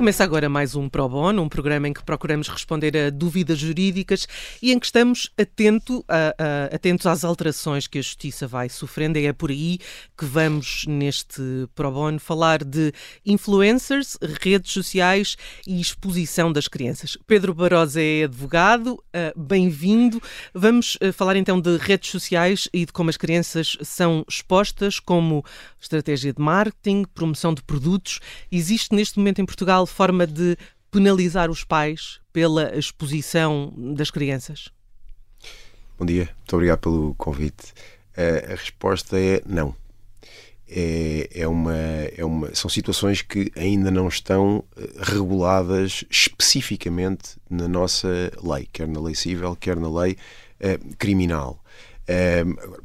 Começa agora mais um Pro Bono, um programa em que procuramos responder a dúvidas jurídicas e em que estamos atento a, a, atentos às alterações que a Justiça vai sofrendo. É por aí que vamos, neste Pro Bono, falar de influencers, redes sociais e exposição das crianças. Pedro Barrosa é advogado, uh, bem-vindo. Vamos uh, falar então de redes sociais e de como as crianças são expostas como estratégia de marketing, promoção de produtos. Existe neste momento em Portugal forma de penalizar os pais pela exposição das crianças? Bom dia, muito obrigado pelo convite. A, resposta é não. É, é, uma, é uma, são situações que ainda não estão eh, reguladas especificamente na nossa lei, quer na lei civil, quer na lei uh, criminal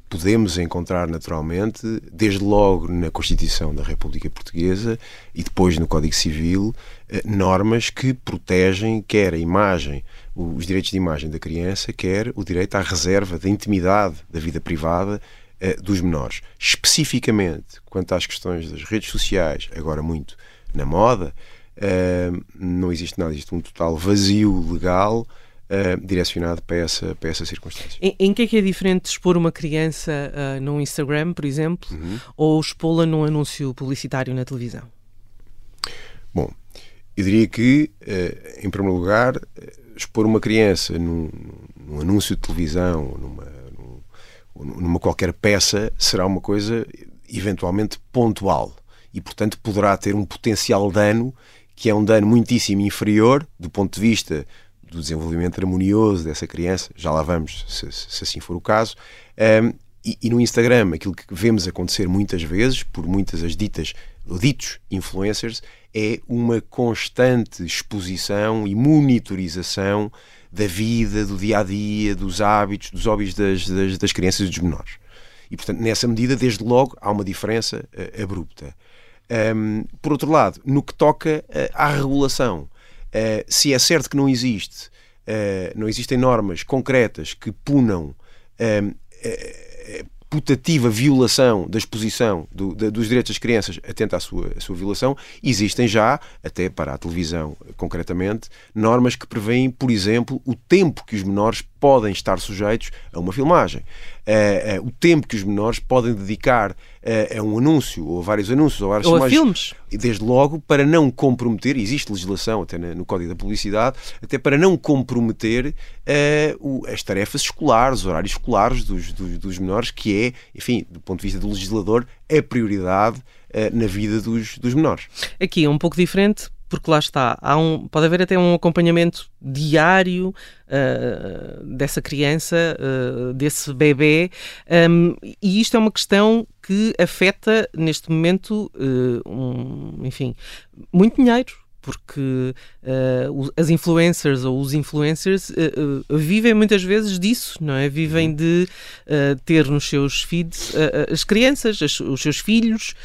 podemos encontrar naturalmente, desde logo na Constituição da República Portuguesa e depois no Código Civil, eh, normas que protegem quer a imagem, os direitos de imagem da criança, quer o direito à reserva da intimidade da vida privada eh, dos menores. Especificamente quanto às questões das redes sociais, agora muito na moda, não existe nada, existe um total vazio legal uh, direcionado para essa, para essa circunstância. Em, em que é que é diferente expor uma criança uh, no Instagram, por exemplo, uhum. ou expô-la num anúncio publicitário na televisão? Bom, eu diria que, uh, em primeiro lugar, expor uma criança num, num anúncio de televisão, numa, num, numa qualquer peça, será uma coisa eventualmente pontual e, portanto, poderá ter um potencial dano que é um dano muitíssimo inferior do ponto de vista do desenvolvimento harmonioso dessa criança, já lá vamos, se, se assim for o caso. Um, e, e, no Instagram, aquilo que vemos acontecer muitas vezes, por muitas as ditas, ditos influencers, é uma constante exposição e monitorização da vida, do dia a dia, dos hábitos, dos hobbies das, das, das crianças e dos menores. E, portanto, nessa medida, desde logo, há uma diferença uh, abrupta. Um, por outro lado, no que toca uh, à regulação, Uh, se é certo que não existe, uh, não existem normas concretas que punam uh, putativa violação da exposição do, da, dos direitos das crianças atenta à sua, à sua violação, existem já, até para a televisão concretamente, normas que prevêem, por exemplo, o tempo que os menores podem estar sujeitos a uma filmagem. Uh, uh, o tempo que os menores podem dedicar uh, a um anúncio, ou a vários anúncios, ou a várias ou filmagens. A filmes. Desde logo, para não comprometer, existe legislação até no Código da Publicidade, até para não comprometer o, as tarefas escolares, os horários escolares dos, dos, dos, menores, que é, enfim, do ponto de vista do legislador, a prioridade na vida dos, dos menores. Aqui é um pouco diferente, porque lá está, há um, pode haver até um acompanhamento diário uh, dessa criança, uh, desse bebê, um, e isto é uma questão que afeta neste momento, uh, um, enfim, muito dinheiro porque uh, as influencers ou os influencers uh, uh, vivem muitas vezes disso, não é? Vivem uhum. de ter nos seus feeds as crianças, as, os seus filhos.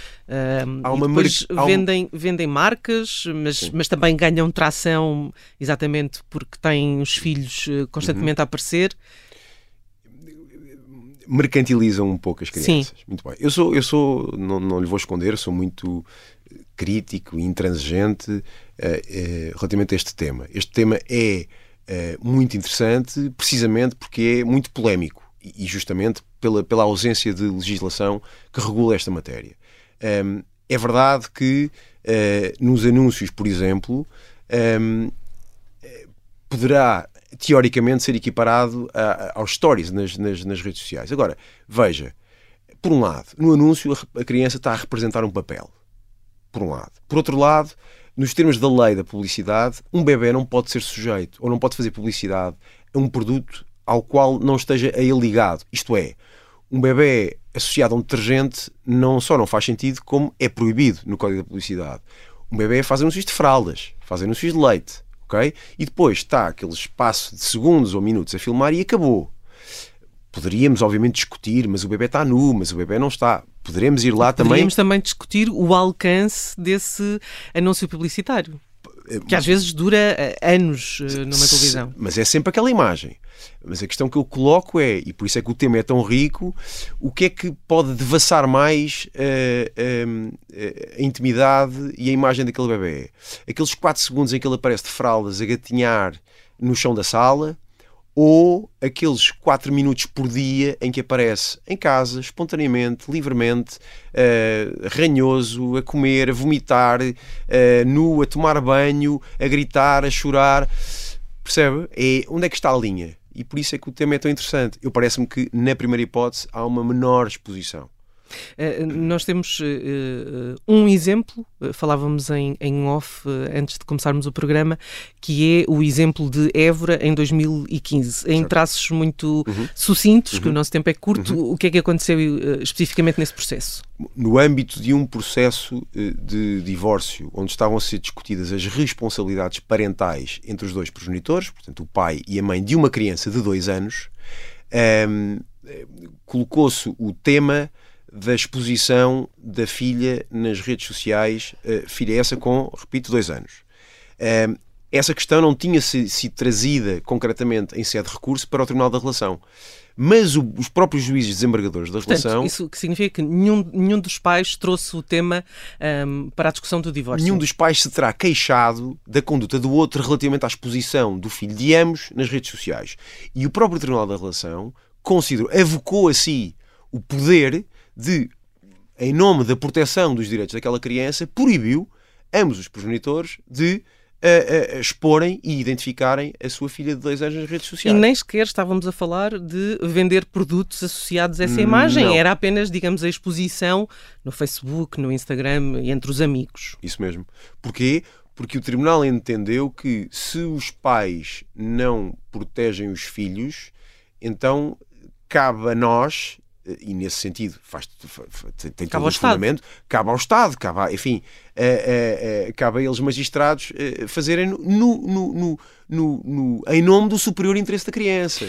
Há uma depois mar... vendem, um... vendem marcas, mas, mas também ganham tração exatamente porque têm os filhos constantemente uhum. a aparecer mercantilizam um pouco as crianças. Sim. Muito bem. Eu sou, eu sou não, não lhe vou esconder, sou muito crítico e intransigente uh, uh, relativamente a este tema. Este tema é uh, muito interessante precisamente porque é muito polémico e justamente pela, pela ausência de legislação que regula esta matéria. Um, é verdade que nos anúncios, por exemplo, um, poderá teoricamente ser equiparado a, a, aos stories nas, nas, nas redes sociais. Agora, veja, por um lado, no anúncio a criança está a representar um papel por um lado. Por outro lado, nos termos da lei da publicidade, um bebê não pode ser sujeito ou não pode fazer publicidade a um produto ao qual não esteja a ele ligado. Isto é, um bebê associado a um detergente não só não faz sentido, como é proibido no Código da Publicidade. Um bebê faz anúncios de fraldas, faz anúncios de leite, ok? E depois está aquele espaço de segundos ou minutos a filmar e acabou. Poderíamos, obviamente, discutir, mas o bebê está nu, mas o bebê não está. Poderemos ir lá também. Poderíamos também discutir o alcance desse anúncio publicitário. Que às vezes dura eh, anos eh, numa televisão. Mas é sempre aquela imagem. Mas a questão que eu coloco é, e por isso é que o tema é tão rico, o que é que pode devassar mais uh, uh, a intimidade e a imagem daquele bebê? Aqueles 4 segundos em que ele aparece de fraldas a gatinhar no chão da sala, ou aqueles 4 minutos por dia em que aparece em casa, espontaneamente, livremente, uh, ranhoso, a comer, a vomitar, uh, nu, a tomar banho, a gritar, a chorar. Percebe? É, onde é que está a linha? E por isso é que o tema é tão interessante. Eu parece-me que, na primeira hipótese, há uma menor exposição. Uh, nós temos uh, uh, um exemplo, falávamos em, em off antes de começarmos o programa, que é o exemplo de Évora em 2015, em traços muito uhum. sucintos, uhum. que o nosso tempo é curto. Uhum. O que é que aconteceu especificamente nesse processo? No âmbito de um processo de divórcio, onde estavam a ser discutidas as responsabilidades parentais entre os dois progenitores, portanto, o pai e a mãe de uma criança de dois anos, um, ehm, colocou-se o tema da exposição da filha nas redes sociais, uh, filha essa com, repito, dois anos. Uh, essa questão não tinha sido trazida concretamente em sede de recurso para o Tribunal da Relação. Mas o, os próprios juízes desembargadores da Portanto, relação. Isso que significa que nenhum, nenhum dos pais trouxe o tema um, para a discussão do divórcio. Nenhum dos pais se terá queixado da conduta do outro relativamente à exposição do filho de ambos nas redes sociais. E o próprio Tribunal da Relação considerou, evocou a si o poder de, em nome da proteção dos direitos daquela criança, proibiu ambos os progenitores de uh, uh, exporem e identificarem a sua filha de dois anos nas redes sociais. E nem sequer estávamos a falar de vender produtos associados a essa imagem, Não. era apenas, digamos, a exposição no Facebook, no Instagram e entre os amigos. Isso mesmo. Porquê? Porque o Tribunal entendeu que se os pais não protegem os filhos, então cabe a nós e nesse sentido faz, tem, tem todo o fundamento, cabe ao Estado, cabe a, enfim, a, a, a, cabe a eles magistrados eh, fazerem no, no, no, no, em nome do superior interesse da criança.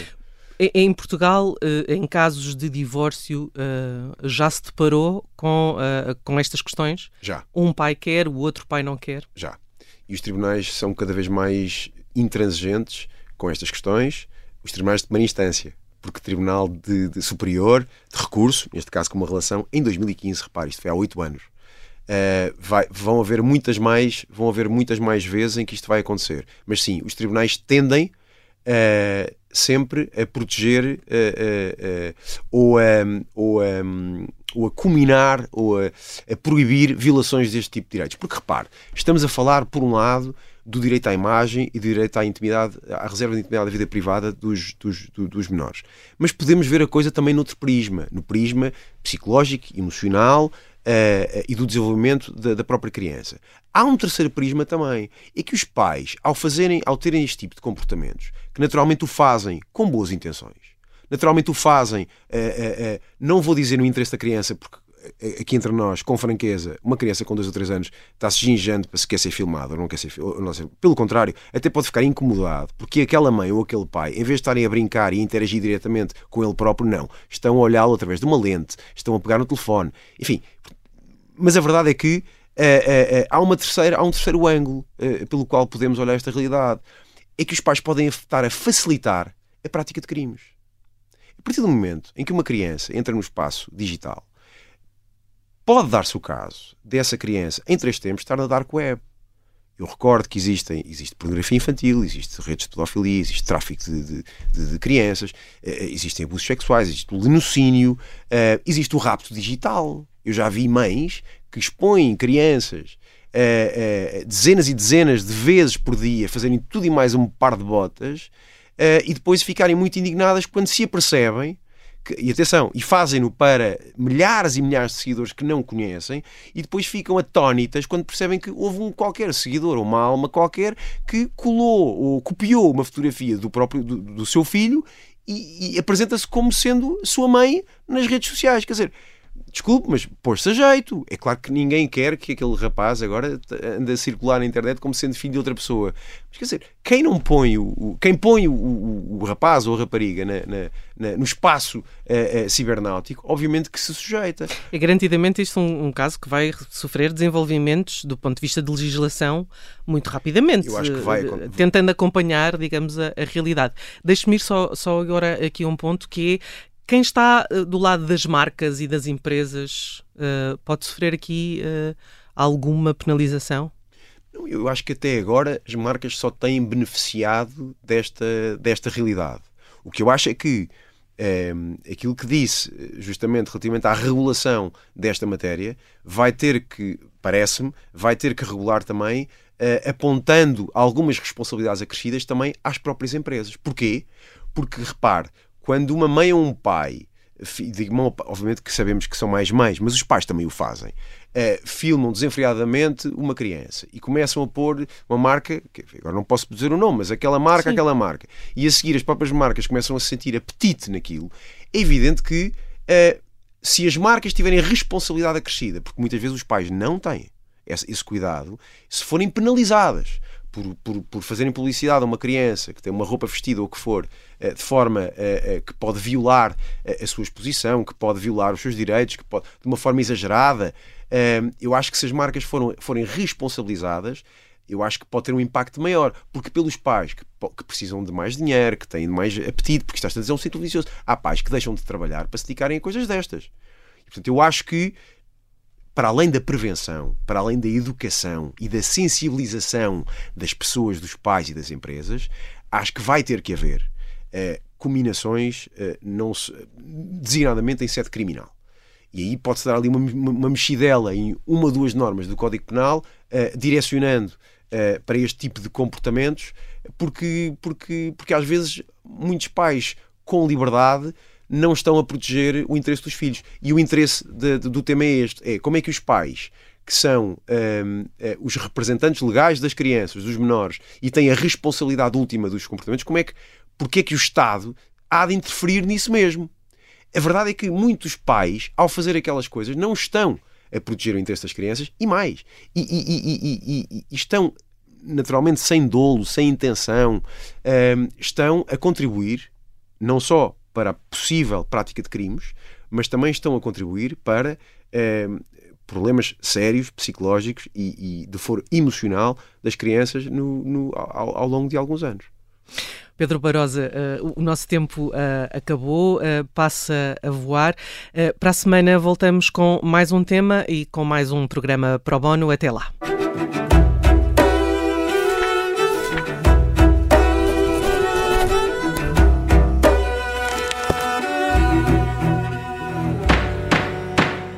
Em Portugal, eh, em casos de divórcio, eh, já se deparou com, com estas questões? Já. Um pai quer, o outro pai não quer? Já. E os tribunais são cada vez mais intransigentes com estas questões, os tribunais de primeira instância porque Tribunal de, de, Superior de Recurso, neste caso com uma relação, em 2015, repare, isto foi há oito anos, uh, vai, vão haver muitas mais, vão haver muitas mais vezes em que isto vai acontecer. Mas sim, os tribunais tendem uh, sempre a proteger uh, ou, a, ou, a, ou a culminar ou a, a proibir violações deste tipo de direitos. Porque repare, estamos a falar, por um lado, do direito à imagem e do direito à intimidade, à reserva de intimidade da vida privada dos, dos, dos menores. Mas podemos ver a coisa também noutro prisma, no prisma psicológico, emocional uh, e do desenvolvimento da, da, própria criança. Há um terceiro prisma também, é que os pais, ao fazerem, ao terem este tipo de comportamentos, que naturalmente o fazem com boas intenções, naturalmente o fazem, uh, uh, não vou dizer no interesse da criança, porque aqui entre nós, com franqueza, uma criança com 2 ou 3 anos está-se ginjando para se quer ser filmado ou não quer ser filmado. Pelo contrário, até pode ficar incomodado, porque aquela mãe ou aquele pai, em vez de estarem a brincar e interagir diretamente com ele próprio, não. Estão a olhá-lo através de uma lente, estão a pegar no telefone. Enfim, mas a verdade é que uh, uh, uh, há, uma terceira, há um terceiro ângulo pelo qual podemos olhar esta realidade. É que os pais podem estar a facilitar a prática de crimes. A partir do momento em que uma criança entra no espaço digital pode dar-se o caso dessa criança, em três tempos, estar na dark web. Eu recordo que existem, existe pornografia infantil, existe redes de pedofilia, existe tráfico de, de, de, de crianças, uh, existem abusos sexuais, existe o linocínio, uh, existe o rapto digital. Eu já vi mães que expõem crianças dezenas e dezenas de vezes por dia, fazerem tudo e mais um par de botas, e depois ficarem muito indignadas quando se apercebem que, e atenção, e fazem-no para milhares e milhares de seguidores que não conhecem e depois ficam atónitas quando percebem que houve um qualquer seguidor ou uma alma qualquer que colou ou copiou uma fotografia do próprio do, do seu filho e, e apresenta-se como sendo sua mãe nas redes sociais. Quer dizer, desculpe, mas pôs-se a jeito. É claro que ninguém quer que aquele rapaz agora ande a circular na internet como sendo filho de outra pessoa. Mas quer dizer, quem não põe o, quem põe o, o, o, rapaz ou a rapariga na, na, na, no espaço uh, uh, cibernáutico, obviamente que se sujeita. É garantidamente isto um, um, caso que vai sofrer desenvolvimentos do ponto de vista de legislação muito rapidamente. Eu acho que vai. Uh, tentando acompanhar, digamos, a, a realidade. Deixe-me ir só, só agora aqui um ponto que é quem está uh, do lado das marcas e das empresas uh, pode sofrer aqui uh, alguma penalização? Eu acho que até agora as marcas só têm beneficiado desta, desta realidade. O que eu acho é que aquilo que disse, justamente relativamente à regulação desta matéria, vai ter que, parece-me, vai ter que regular também, apontando algumas responsabilidades acrescidas também às próprias empresas. Porquê? Porque, repare, quando uma mãe ou um pai, digo, obviamente que sabemos que são mais mães, mas os pais também o fazem, uh, filmam desenfreadamente uma criança e começam a pôr uma marca, que agora não posso dizer o nome, mas aquela marca, Sim. aquela marca, e a seguir as próprias marcas começam a sentir apetite naquilo, é evidente que uh, se as marcas tiverem responsabilidade acrescida, porque muitas vezes os pais não têm esse, esse cuidado, se forem penalizadas por, por, por fazerem publicidade a uma criança que tem uma roupa vestida ou o que for, eh, de forma eh, eh, que pode violar a sua exposição, que pode violar os seus direitos, que pode, de uma forma exagerada, eu acho que se as marcas foram, forem responsabilizadas, eu acho que pode ter um impacto maior, porque pelos pais que, que precisam de mais dinheiro, que têm mais apetite, porque estás a dizer um ciclo vicioso, há pais que deixam de trabalhar para se dedicarem a coisas destas. Portanto, eu acho que para além da prevenção, para além da educação e da sensibilização das pessoas, dos pais e das empresas, acho que vai ter que haver uh, combinações, uh, não se, designadamente em sede criminal. E aí pode-se dar ali uma, uma, mexidela em uma ou duas normas do Código Penal, uh, direcionando para este tipo de comportamentos, porque, porque, porque às vezes muitos pais com liberdade não estão a proteger o interesse dos filhos. E o interesse de, de, do tema é este: é como é que os pais que são um, eh, os representantes legais das crianças, dos menores, e têm a responsabilidade última dos comportamentos, como é que, porque é que o Estado há de interferir nisso mesmo? A verdade é que muitos pais, ao fazer aquelas coisas, não estão a proteger o interesse das crianças e mais. E, e, e, e estão, naturalmente, sem dolo, sem intenção, um, estão a contribuir não só para a possível prática de crimes, mas também estão a contribuir para eh, problemas sérios, psicológicos e, e, de foro emocional das crianças no, no, ao, ao, longo de alguns anos. Pedro Barosa, uh, o nosso tempo uh, acabou, uh, passa a voar. para a semana voltamos com mais um tema e com mais um programa Pro Bono. Até lá.